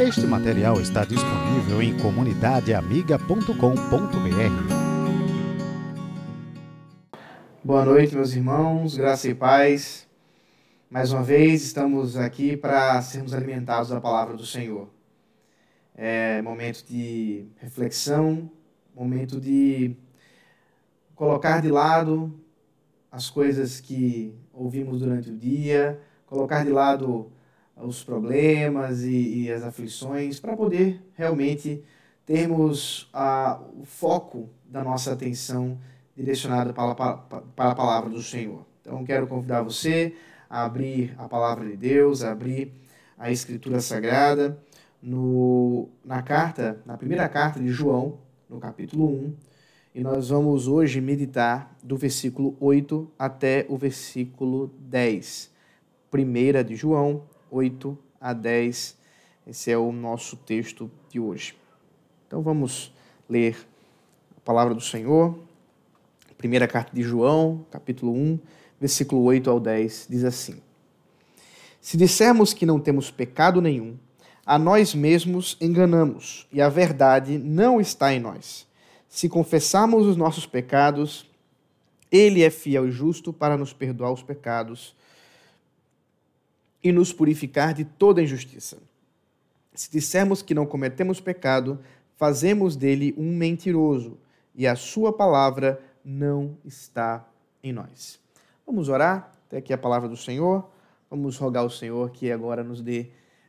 Este material está disponível em comunidadeamiga.com.br. Boa noite, meus irmãos, graça e paz. Mais uma vez estamos aqui para sermos alimentados da palavra do Senhor. É momento de reflexão, momento de colocar de lado as coisas que ouvimos durante o dia, colocar de lado os problemas e, e as aflições, para poder realmente termos a, o foco da nossa atenção direcionada para, para, para a palavra do Senhor. Então, quero convidar você a abrir a palavra de Deus, a abrir a Escritura Sagrada no, na carta, na primeira carta de João, no capítulo 1, e nós vamos hoje meditar do versículo 8 até o versículo 10. Primeira de João, 8 a 10. Esse é o nosso texto de hoje. Então vamos ler a palavra do Senhor. Primeira carta de João, capítulo 1, versículo 8 ao 10, diz assim: Se dissermos que não temos pecado nenhum, a nós mesmos enganamos, e a verdade não está em nós. Se confessarmos os nossos pecados, ele é fiel e justo para nos perdoar os pecados e nos purificar de toda injustiça. Se dissermos que não cometemos pecado, fazemos dele um mentiroso e a sua palavra não está em nós. Vamos orar até aqui a palavra do Senhor. Vamos rogar ao Senhor que agora nos dê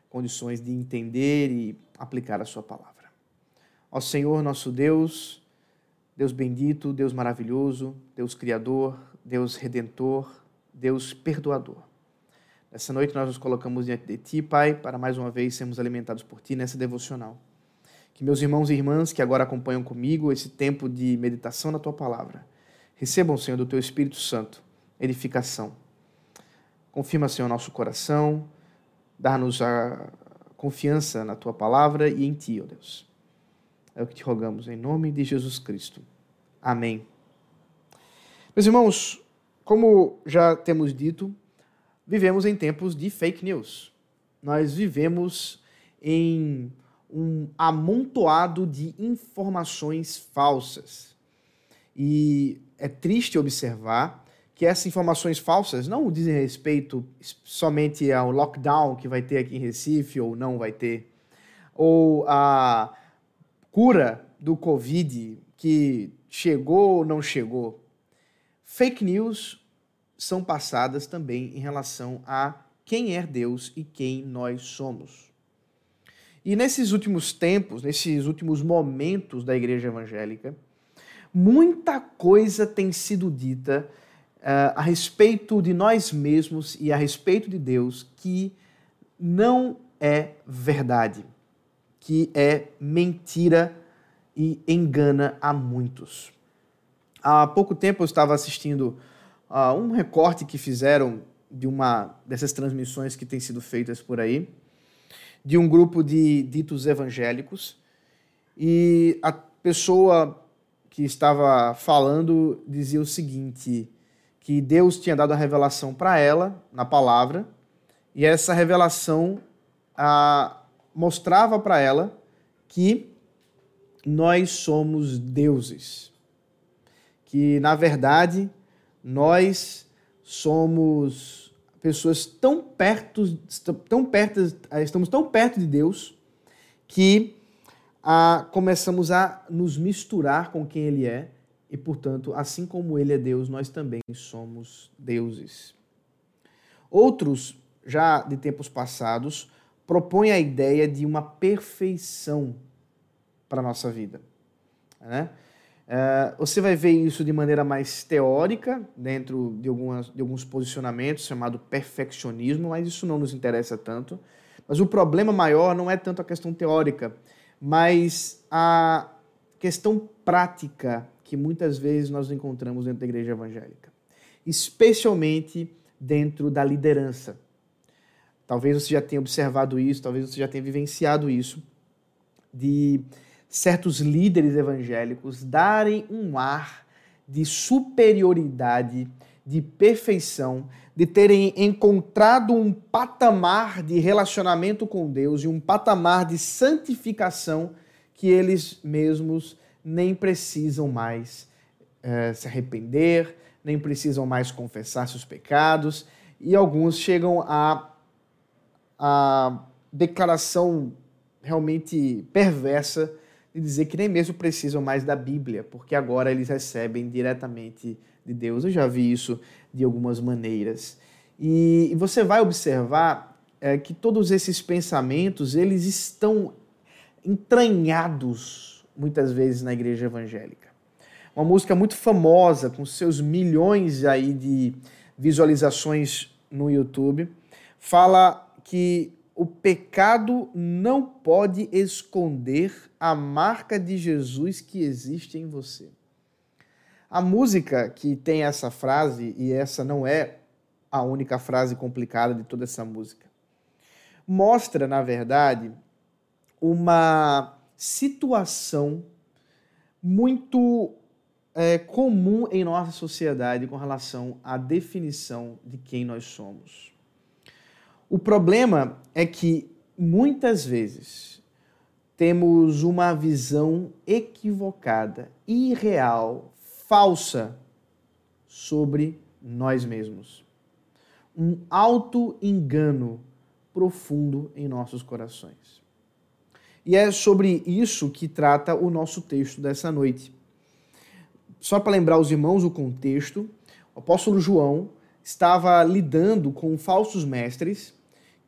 condições de entender e aplicar a sua palavra. Ó Senhor, nosso Deus, Deus bendito, Deus maravilhoso, Deus criador, Deus redentor, Deus perdoador. Nessa noite nós nos colocamos diante de Ti, Pai, para mais uma vez sermos alimentados por Ti nessa devocional. Que meus irmãos e irmãs que agora acompanham comigo esse tempo de meditação na Tua palavra, recebam, Senhor, do Teu Espírito Santo, edificação. Confirma, Senhor, nosso coração, dá-nos a confiança na Tua palavra e em Ti, ó Deus. É o que te rogamos, em nome de Jesus Cristo. Amém. Meus irmãos, como já temos dito, vivemos em tempos de fake news. Nós vivemos em um amontoado de informações falsas. E é triste observar que essas informações falsas não dizem respeito somente ao lockdown que vai ter aqui em Recife ou não vai ter, ou a cura do Covid que chegou ou não chegou. Fake news são passadas também em relação a quem é Deus e quem nós somos. E nesses últimos tempos, nesses últimos momentos da igreja evangélica, muita coisa tem sido dita uh, a respeito de nós mesmos e a respeito de Deus que não é verdade, que é mentira e engana a muitos. Há pouco tempo eu estava assistindo uh, um recorte que fizeram de uma dessas transmissões que têm sido feitas por aí, de um grupo de ditos evangélicos, e a pessoa que estava falando dizia o seguinte: que Deus tinha dado a revelação para ela na palavra, e essa revelação mostrava para ela que nós somos deuses. Que, na verdade, nós somos pessoas tão perto, tão perto, estamos tão perto de Deus que ah, começamos a nos misturar com quem Ele é e, portanto, assim como Ele é Deus, nós também somos deuses. Outros, já de tempos passados, propõem a ideia de uma perfeição para a nossa vida. Né? Uh, você vai ver isso de maneira mais teórica, dentro de, algumas, de alguns posicionamentos, chamado perfeccionismo, mas isso não nos interessa tanto. Mas o problema maior não é tanto a questão teórica, mas a questão prática que muitas vezes nós encontramos dentro da igreja evangélica, especialmente dentro da liderança. Talvez você já tenha observado isso, talvez você já tenha vivenciado isso, de certos líderes evangélicos darem um ar de superioridade de perfeição, de terem encontrado um patamar de relacionamento com Deus e um patamar de santificação que eles mesmos nem precisam mais é, se arrepender, nem precisam mais confessar seus pecados, e alguns chegam a, a declaração realmente perversa de dizer que nem mesmo precisam mais da Bíblia, porque agora eles recebem diretamente de Deus. Eu já vi isso de algumas maneiras. E, você vai observar é, que todos esses pensamentos eles estão entranhados muitas vezes na igreja evangélica. Uma música muito famosa, com seus milhões aí de visualizações no YouTube, fala que o pecado não pode esconder a marca de Jesus que existe em você. A música que tem essa frase, e essa não é a única frase complicada de toda essa música, mostra, na verdade, uma situação muito é, comum em nossa sociedade com relação à definição de quem nós somos. O problema é que muitas vezes temos uma visão equivocada, irreal, falsa sobre nós mesmos. Um auto-engano profundo em nossos corações. E é sobre isso que trata o nosso texto dessa noite. Só para lembrar os irmãos o contexto, o apóstolo João estava lidando com falsos mestres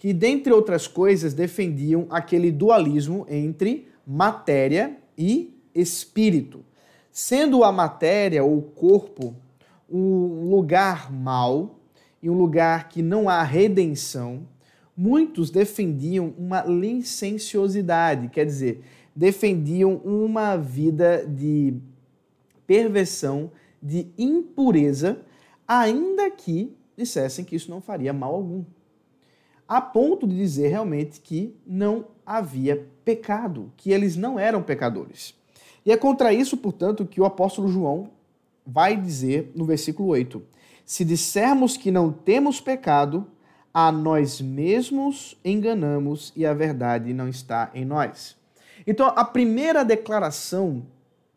que, dentre outras coisas, defendiam aquele dualismo entre matéria e espírito. Sendo a matéria ou corpo um lugar mau e um lugar que não há redenção, muitos defendiam uma licenciosidade, quer dizer, defendiam uma vida de perversão, de impureza, ainda que dissessem que isso não faria mal algum a ponto de dizer realmente que não havia pecado, que eles não eram pecadores. E é contra isso, portanto, que o apóstolo João vai dizer no versículo 8: Se dissermos que não temos pecado, a nós mesmos enganamos e a verdade não está em nós. Então, a primeira declaração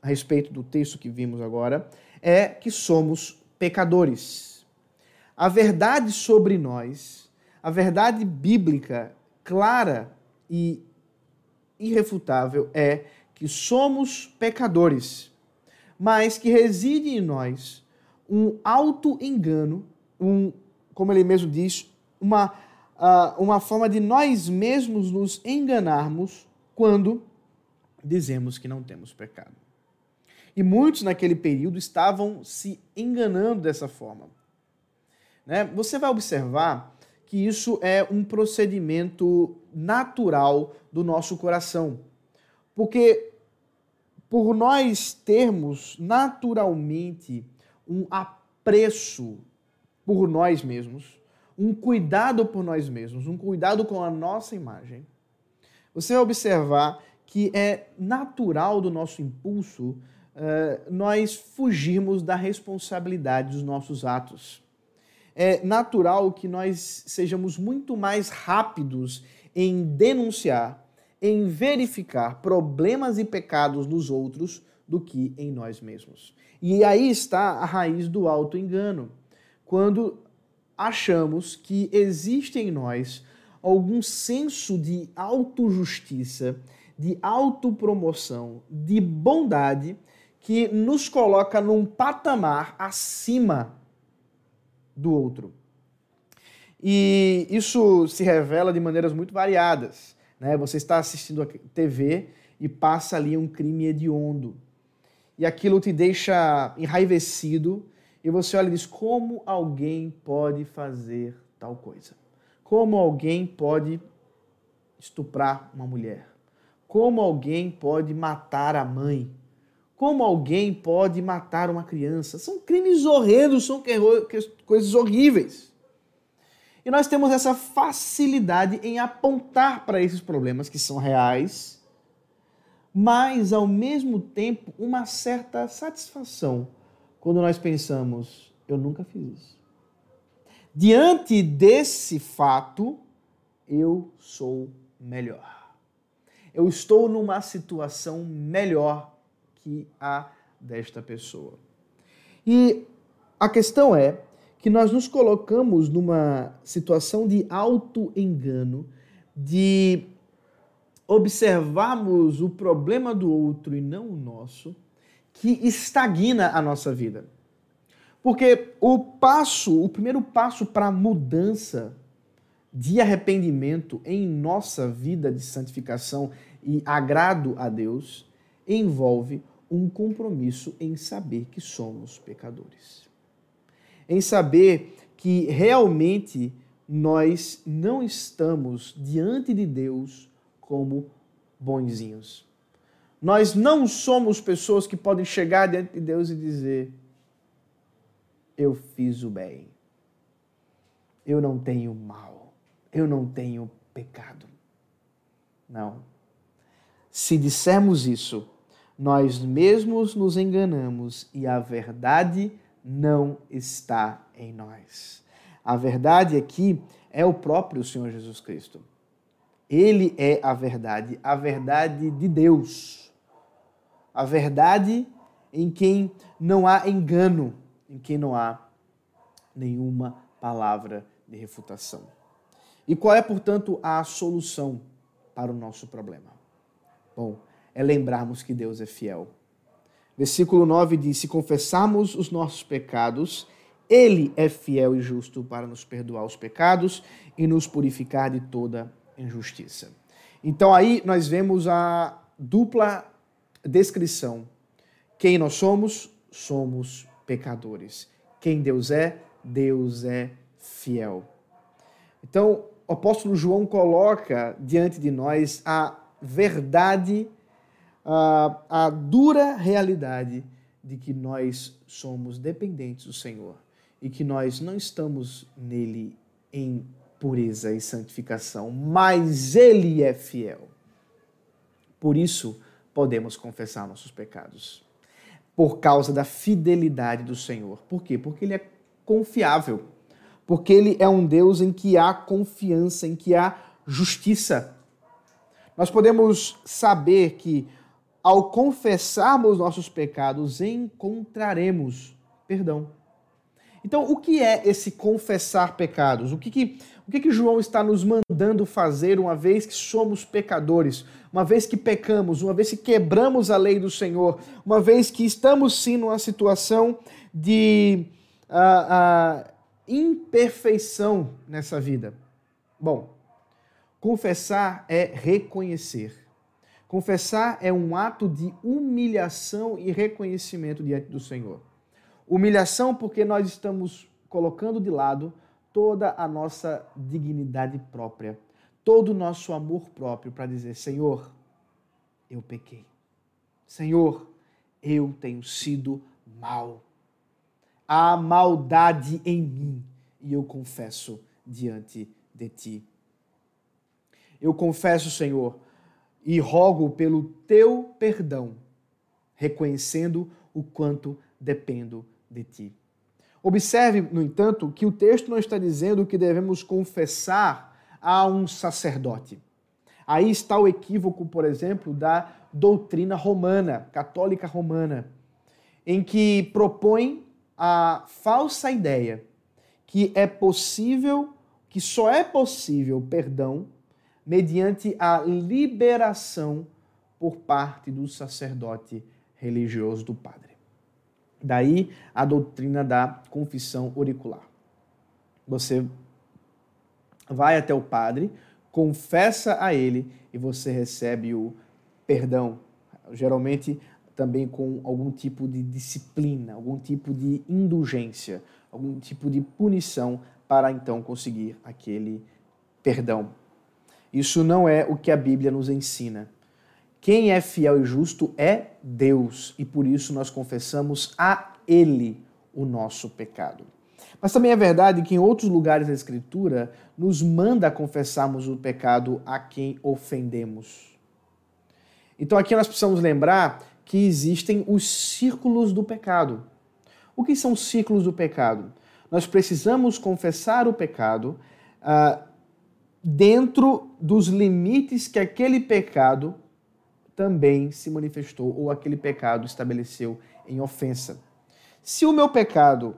a respeito do texto que vimos agora é que somos pecadores. A verdade sobre nós a verdade bíblica clara e irrefutável é que somos pecadores, mas que reside em nós um auto-engano, um, como ele mesmo diz, uma, uh, uma forma de nós mesmos nos enganarmos quando dizemos que não temos pecado. E muitos naquele período estavam se enganando dessa forma. Né? Você vai observar que isso é um procedimento natural do nosso coração. Porque por nós termos naturalmente um apreço por nós mesmos, um cuidado por nós mesmos, um cuidado com a nossa imagem, você vai observar que é natural do nosso impulso uh, nós fugirmos da responsabilidade dos nossos atos é natural que nós sejamos muito mais rápidos em denunciar, em verificar problemas e pecados nos outros do que em nós mesmos. E aí está a raiz do auto-engano. Quando achamos que existe em nós algum senso de autojustiça, de autopromoção, de bondade que nos coloca num patamar acima do outro. E isso se revela de maneiras muito variadas. Né? Você está assistindo a TV e passa ali um crime hediondo. E aquilo te deixa enraivecido e você olha e diz: como alguém pode fazer tal coisa? Como alguém pode estuprar uma mulher? Como alguém pode matar a mãe? Como alguém pode matar uma criança? São crimes horrendos, são coisas horríveis. E nós temos essa facilidade em apontar para esses problemas que são reais, mas ao mesmo tempo uma certa satisfação quando nós pensamos: Eu nunca fiz isso. Diante desse fato, eu sou melhor. Eu estou numa situação melhor que a desta pessoa. E a questão é que nós nos colocamos numa situação de auto-engano, de observarmos o problema do outro e não o nosso, que estagna a nossa vida. Porque o passo, o primeiro passo para a mudança de arrependimento em nossa vida de santificação e agrado a Deus envolve um compromisso em saber que somos pecadores. Em saber que realmente nós não estamos diante de Deus como bonzinhos. Nós não somos pessoas que podem chegar diante de Deus e dizer: Eu fiz o bem, eu não tenho mal, eu não tenho pecado. Não. Se dissermos isso, nós mesmos nos enganamos e a verdade não está em nós. A verdade aqui é o próprio Senhor Jesus Cristo. Ele é a verdade, a verdade de Deus. A verdade em quem não há engano, em quem não há nenhuma palavra de refutação. E qual é, portanto, a solução para o nosso problema? Bom, é lembrarmos que Deus é fiel. Versículo 9 diz: Se confessarmos os nossos pecados, Ele é fiel e justo para nos perdoar os pecados e nos purificar de toda injustiça. Então aí nós vemos a dupla descrição. Quem nós somos? Somos pecadores. Quem Deus é? Deus é fiel. Então, o apóstolo João coloca diante de nós a verdade, a, a dura realidade de que nós somos dependentes do Senhor e que nós não estamos nele em pureza e santificação, mas Ele é fiel. Por isso, podemos confessar nossos pecados. Por causa da fidelidade do Senhor. Por quê? Porque Ele é confiável. Porque Ele é um Deus em que há confiança, em que há justiça. Nós podemos saber que, ao confessarmos nossos pecados, encontraremos perdão. Então, o que é esse confessar pecados? O que, que, o que, que João está nos mandando fazer uma vez que somos pecadores, uma vez que pecamos, uma vez que quebramos a lei do Senhor, uma vez que estamos sim numa situação de uh, uh, imperfeição nessa vida? Bom, confessar é reconhecer. Confessar é um ato de humilhação e reconhecimento diante do Senhor. Humilhação porque nós estamos colocando de lado toda a nossa dignidade própria, todo o nosso amor próprio para dizer: Senhor, eu pequei. Senhor, eu tenho sido mal. Há maldade em mim e eu confesso diante de ti. Eu confesso, Senhor, e rogo pelo teu perdão, reconhecendo o quanto dependo de ti. Observe, no entanto, que o texto não está dizendo que devemos confessar a um sacerdote. Aí está o equívoco, por exemplo, da doutrina romana, católica romana, em que propõe a falsa ideia que é possível, que só é possível perdão mediante a liberação por parte do sacerdote religioso do padre. Daí a doutrina da confissão auricular. Você vai até o padre, confessa a ele e você recebe o perdão. Geralmente também com algum tipo de disciplina, algum tipo de indulgência, algum tipo de punição para então conseguir aquele perdão. Isso não é o que a Bíblia nos ensina. Quem é fiel e justo é Deus, e por isso nós confessamos a Ele o nosso pecado. Mas também é verdade que em outros lugares da Escritura nos manda confessarmos o pecado a quem ofendemos. Então aqui nós precisamos lembrar que existem os círculos do pecado. O que são ciclos do pecado? Nós precisamos confessar o pecado ah, dentro dos limites que aquele pecado também se manifestou ou aquele pecado estabeleceu em ofensa. Se o meu pecado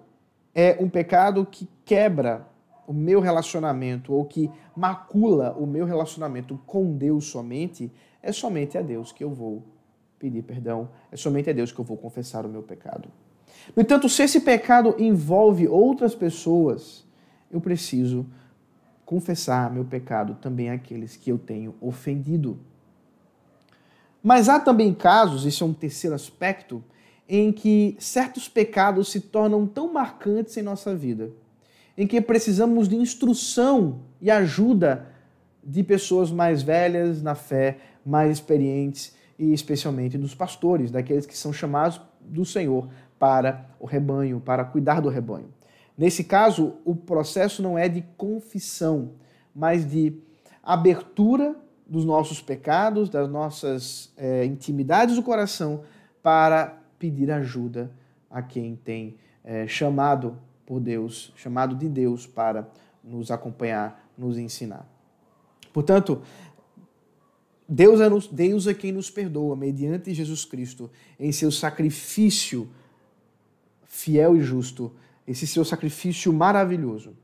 é um pecado que quebra o meu relacionamento ou que macula o meu relacionamento com Deus somente, é somente a Deus que eu vou pedir perdão, é somente a Deus que eu vou confessar o meu pecado. No entanto, se esse pecado envolve outras pessoas, eu preciso confessar meu pecado também àqueles que eu tenho ofendido. Mas há também casos, esse é um terceiro aspecto, em que certos pecados se tornam tão marcantes em nossa vida, em que precisamos de instrução e ajuda de pessoas mais velhas na fé, mais experientes e especialmente dos pastores, daqueles que são chamados do Senhor para o rebanho, para cuidar do rebanho. Nesse caso, o processo não é de confissão, mas de abertura dos nossos pecados, das nossas é, intimidades do coração, para pedir ajuda a quem tem é, chamado por Deus, chamado de Deus para nos acompanhar, nos ensinar. Portanto, Deus é, nos, Deus é quem nos perdoa, mediante Jesus Cristo, em seu sacrifício fiel e justo esse seu sacrifício maravilhoso.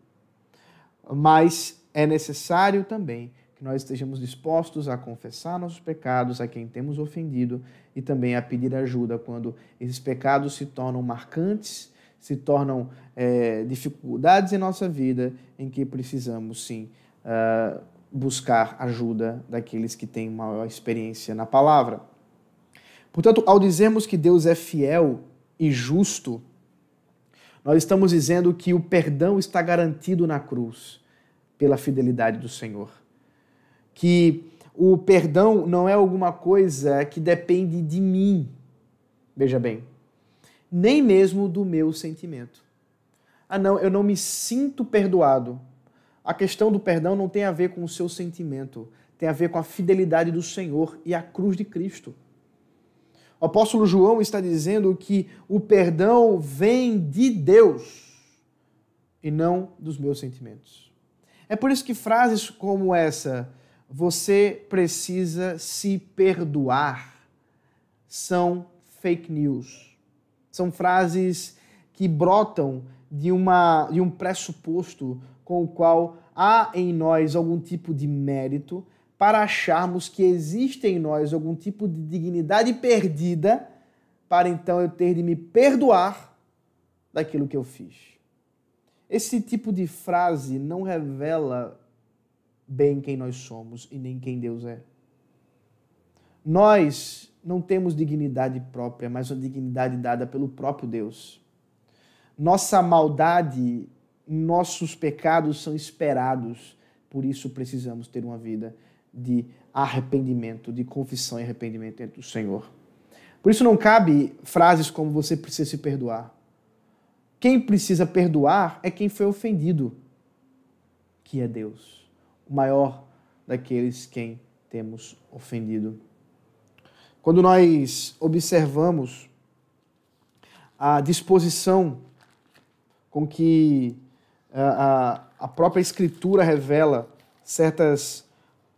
Mas é necessário também que nós estejamos dispostos a confessar nossos pecados a quem temos ofendido e também a pedir ajuda quando esses pecados se tornam marcantes, se tornam é, dificuldades em nossa vida em que precisamos sim uh, buscar ajuda daqueles que têm maior experiência na palavra. Portanto, ao dizermos que Deus é fiel e justo, nós estamos dizendo que o perdão está garantido na cruz pela fidelidade do Senhor. Que o perdão não é alguma coisa que depende de mim, veja bem, nem mesmo do meu sentimento. Ah, não, eu não me sinto perdoado. A questão do perdão não tem a ver com o seu sentimento, tem a ver com a fidelidade do Senhor e a cruz de Cristo. O apóstolo João está dizendo que o perdão vem de Deus e não dos meus sentimentos. É por isso que frases como essa, você precisa se perdoar, são fake news. São frases que brotam de, uma, de um pressuposto com o qual há em nós algum tipo de mérito para acharmos que existe em nós algum tipo de dignidade perdida, para então eu ter de me perdoar daquilo que eu fiz. Esse tipo de frase não revela bem quem nós somos e nem quem Deus é. Nós não temos dignidade própria, mas uma dignidade dada pelo próprio Deus. Nossa maldade, nossos pecados são esperados, por isso precisamos ter uma vida de arrependimento, de confissão e arrependimento entre o Senhor. Por isso não cabe frases como você precisa se perdoar. Quem precisa perdoar é quem foi ofendido, que é Deus, o maior daqueles quem temos ofendido. Quando nós observamos a disposição com que a, a própria Escritura revela certas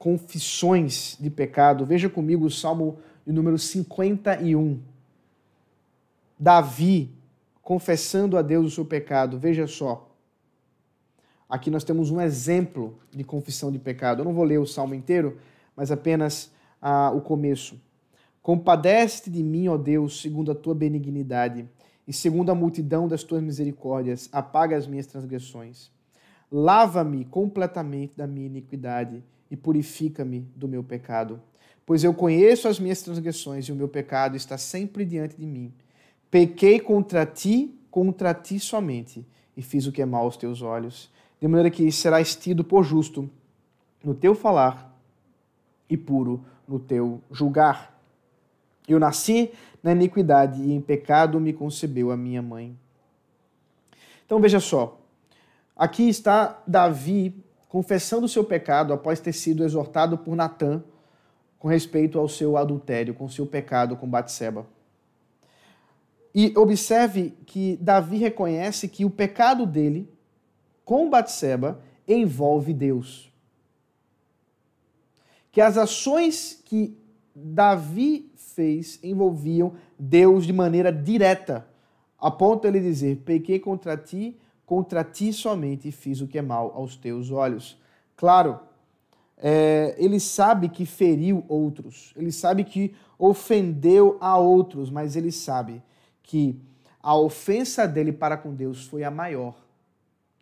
confissões de pecado. Veja comigo o Salmo número 51. Davi confessando a Deus o seu pecado. Veja só. Aqui nós temos um exemplo de confissão de pecado. Eu não vou ler o salmo inteiro, mas apenas ah, o começo. Compadece-te de mim, ó Deus, segundo a tua benignidade, e segundo a multidão das tuas misericórdias, apaga as minhas transgressões. Lava-me completamente da minha iniquidade e purifica-me do meu pecado. Pois eu conheço as minhas transgressões e o meu pecado está sempre diante de mim. Pequei contra ti, contra ti somente, e fiz o que é mal aos teus olhos, de maneira que serás tido por justo no teu falar e puro no teu julgar. Eu nasci na iniquidade e em pecado me concebeu a minha mãe. Então veja só, aqui está Davi confessando o seu pecado após ter sido exortado por Natã com respeito ao seu adultério, com seu pecado com Batseba. E observe que Davi reconhece que o pecado dele com Batseba envolve Deus. Que as ações que Davi fez envolviam Deus de maneira direta, a ponto de ele dizer: Pequei contra ti, contra ti somente fiz o que é mal aos teus olhos. Claro, é, ele sabe que feriu outros, ele sabe que ofendeu a outros, mas ele sabe que a ofensa dele para com Deus foi a maior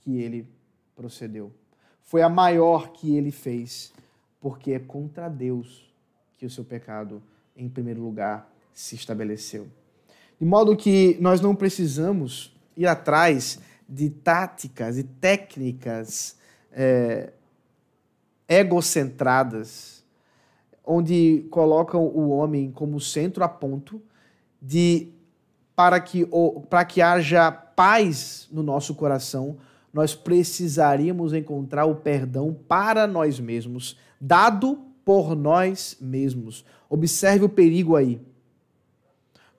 que ele procedeu. Foi a maior que ele fez, porque é contra Deus que o seu pecado, em primeiro lugar, se estabeleceu. De modo que nós não precisamos ir atrás de táticas e técnicas é, egocentradas, onde colocam o homem como centro a ponto de para que, para que haja paz no nosso coração, nós precisaríamos encontrar o perdão para nós mesmos, dado por nós mesmos. Observe o perigo aí.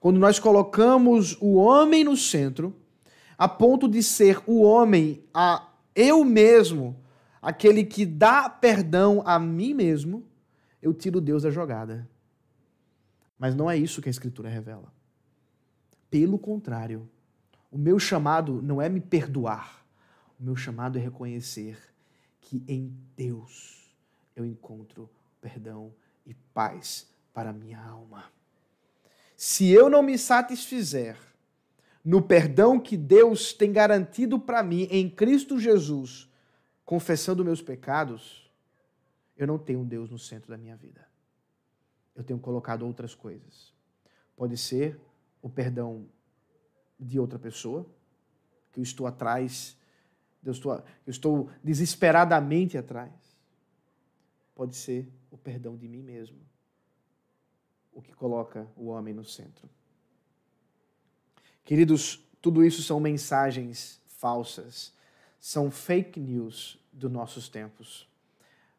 Quando nós colocamos o homem no centro, a ponto de ser o homem, a eu mesmo, aquele que dá perdão a mim mesmo, eu tiro Deus da jogada. Mas não é isso que a Escritura revela. Pelo contrário, o meu chamado não é me perdoar, o meu chamado é reconhecer que em Deus eu encontro perdão e paz para a minha alma. Se eu não me satisfizer no perdão que Deus tem garantido para mim em Cristo Jesus, confessando meus pecados, eu não tenho Deus no centro da minha vida. Eu tenho colocado outras coisas. Pode ser o perdão de outra pessoa, que eu estou atrás, eu estou, eu estou desesperadamente atrás. Pode ser o perdão de mim mesmo, o que coloca o homem no centro. Queridos, tudo isso são mensagens falsas, são fake news dos nossos tempos.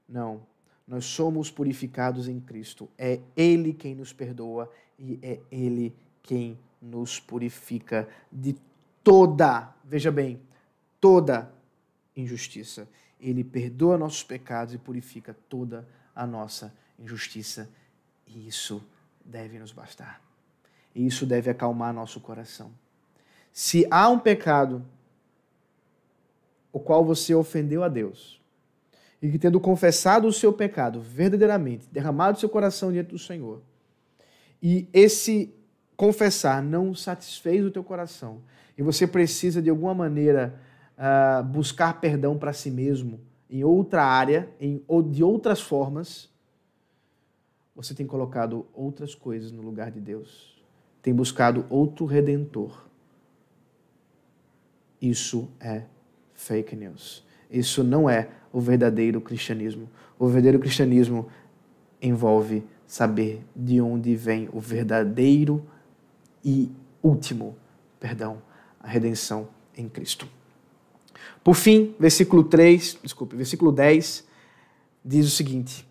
Não, nós somos purificados em Cristo. É Ele quem nos perdoa e é Ele quem nos purifica de toda, veja bem, toda injustiça. Ele perdoa nossos pecados e purifica toda a nossa injustiça. E isso deve nos bastar. E isso deve acalmar nosso coração. Se há um pecado o qual você ofendeu a Deus, e que tendo confessado o seu pecado verdadeiramente, derramado seu coração diante do Senhor, e esse confessar não satisfez o teu coração e você precisa de alguma maneira uh, buscar perdão para si mesmo em outra área, em, ou de outras formas, você tem colocado outras coisas no lugar de Deus, tem buscado outro redentor. Isso é fake news. Isso não é o verdadeiro cristianismo. O verdadeiro cristianismo envolve saber de onde vem o verdadeiro e último perdão, a redenção em Cristo. Por fim, versículo 3, desculpe, versículo 10 diz o seguinte: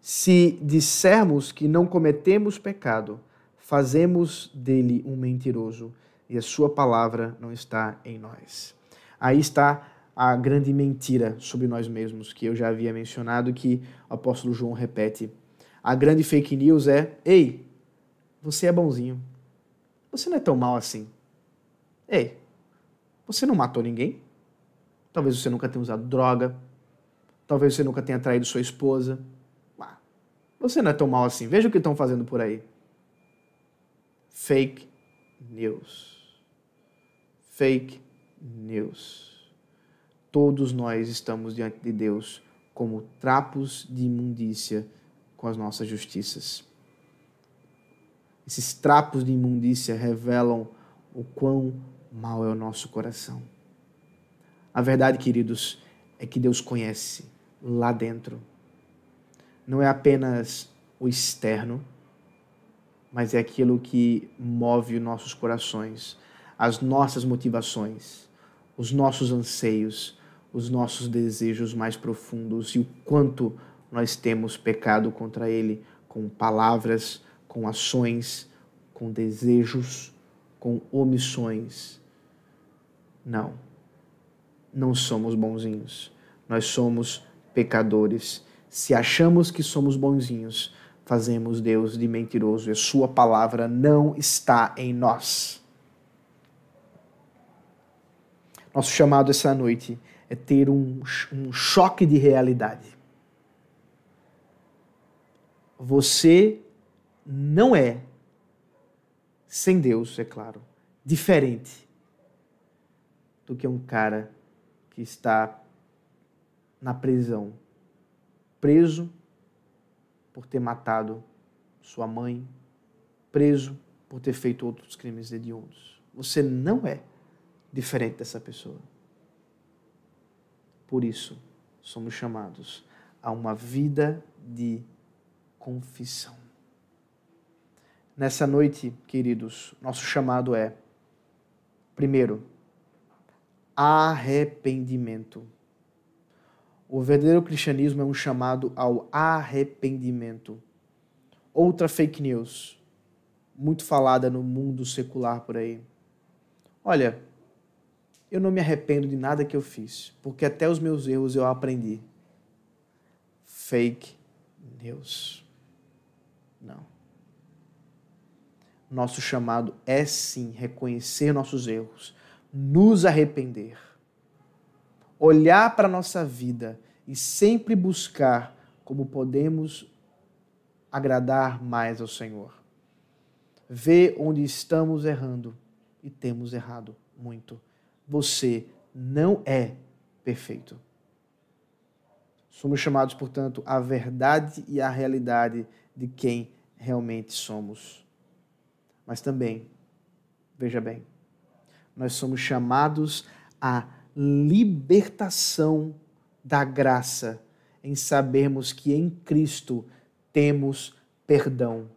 Se dissermos que não cometemos pecado, fazemos dele um mentiroso e a sua palavra não está em nós. Aí está a grande mentira sobre nós mesmos, que eu já havia mencionado, que o apóstolo João repete. A grande fake news é: ei, você é bonzinho. Você não é tão mal assim. Ei, você não matou ninguém? Talvez você nunca tenha usado droga. Talvez você nunca tenha traído sua esposa. Você não é tão mal assim. Veja o que estão fazendo por aí. Fake news. Fake news. Todos nós estamos diante de Deus como trapos de imundícia com as nossas justiças. Esses trapos de imundícia revelam o quão mau é o nosso coração. A verdade, queridos, é que Deus conhece lá dentro. Não é apenas o externo, mas é aquilo que move os nossos corações, as nossas motivações, os nossos anseios, os nossos desejos mais profundos e o quanto nós temos pecado contra Ele com palavras, com ações, com desejos, com omissões. Não. Não somos bonzinhos. Nós somos pecadores. Se achamos que somos bonzinhos, fazemos Deus de mentiroso e a sua palavra não está em nós. Nosso chamado essa noite é ter um, um choque de realidade. Você não é, sem Deus, é claro, diferente do que um cara que está na prisão, preso por ter matado sua mãe, preso por ter feito outros crimes hediondos. Você não é diferente dessa pessoa. Por isso, somos chamados a uma vida de confissão. Nessa noite, queridos, nosso chamado é, primeiro, arrependimento. O verdadeiro cristianismo é um chamado ao arrependimento. Outra fake news, muito falada no mundo secular por aí. Olha, eu não me arrependo de nada que eu fiz, porque até os meus erros eu aprendi. Fake news. Não. Nosso chamado é sim reconhecer nossos erros, nos arrepender olhar para a nossa vida e sempre buscar como podemos agradar mais ao Senhor. Ver onde estamos errando e temos errado muito. Você não é perfeito. Somos chamados, portanto, à verdade e à realidade de quem realmente somos. Mas também, veja bem, nós somos chamados a libertação da graça em sabermos que em Cristo temos perdão.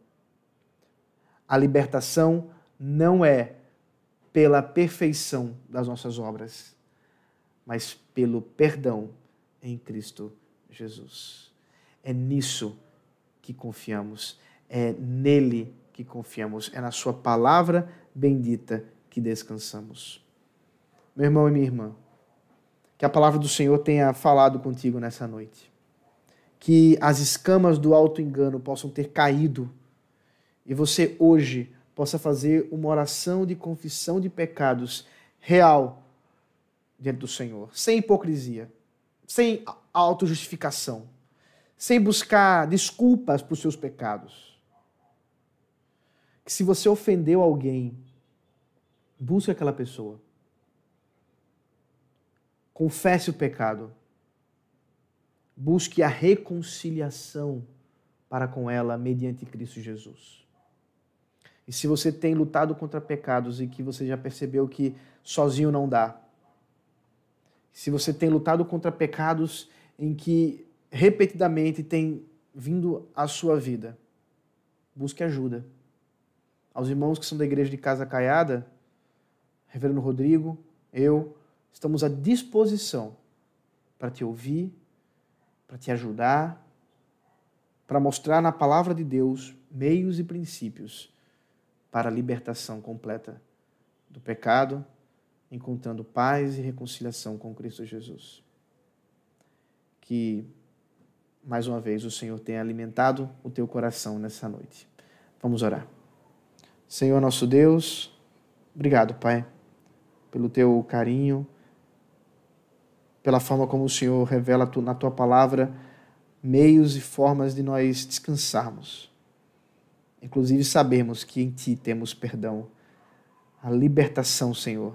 A libertação não é pela perfeição das nossas obras, mas pelo perdão em Cristo Jesus. É nisso que confiamos, é nele que confiamos, é na Sua palavra bendita que descansamos. Meu irmão e minha irmã, que a palavra do Senhor tenha falado contigo nessa noite. Que as escamas do auto-engano possam ter caído e você hoje possa fazer uma oração de confissão de pecados real diante do Senhor, sem hipocrisia, sem autojustificação, sem buscar desculpas para os seus pecados. Que se você ofendeu alguém, busque aquela pessoa Confesse o pecado. Busque a reconciliação para com ela mediante Cristo Jesus. E se você tem lutado contra pecados e que você já percebeu que sozinho não dá, se você tem lutado contra pecados em que repetidamente tem vindo à sua vida, busque ajuda. Aos irmãos que são da igreja de Casa Caiada, Reverendo Rodrigo, eu, estamos à disposição para te ouvir, para te ajudar, para mostrar na palavra de Deus meios e princípios para a libertação completa do pecado, encontrando paz e reconciliação com Cristo Jesus. Que, mais uma vez, o Senhor tenha alimentado o teu coração nessa noite. Vamos orar. Senhor nosso Deus, obrigado, Pai, pelo teu carinho pela forma como o Senhor revela na tua palavra meios e formas de nós descansarmos. Inclusive sabermos que em ti temos perdão, a libertação, Senhor,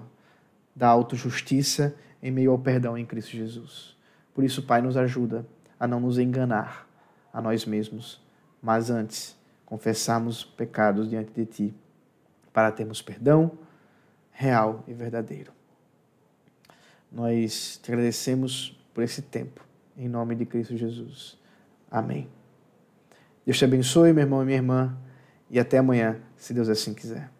da autojustiça em meio ao perdão em Cristo Jesus. Por isso, Pai, nos ajuda a não nos enganar a nós mesmos, mas antes confessarmos pecados diante de ti, para termos perdão real e verdadeiro. Nós te agradecemos por esse tempo. Em nome de Cristo Jesus. Amém. Deus te abençoe, meu irmão e minha irmã. E até amanhã, se Deus assim quiser.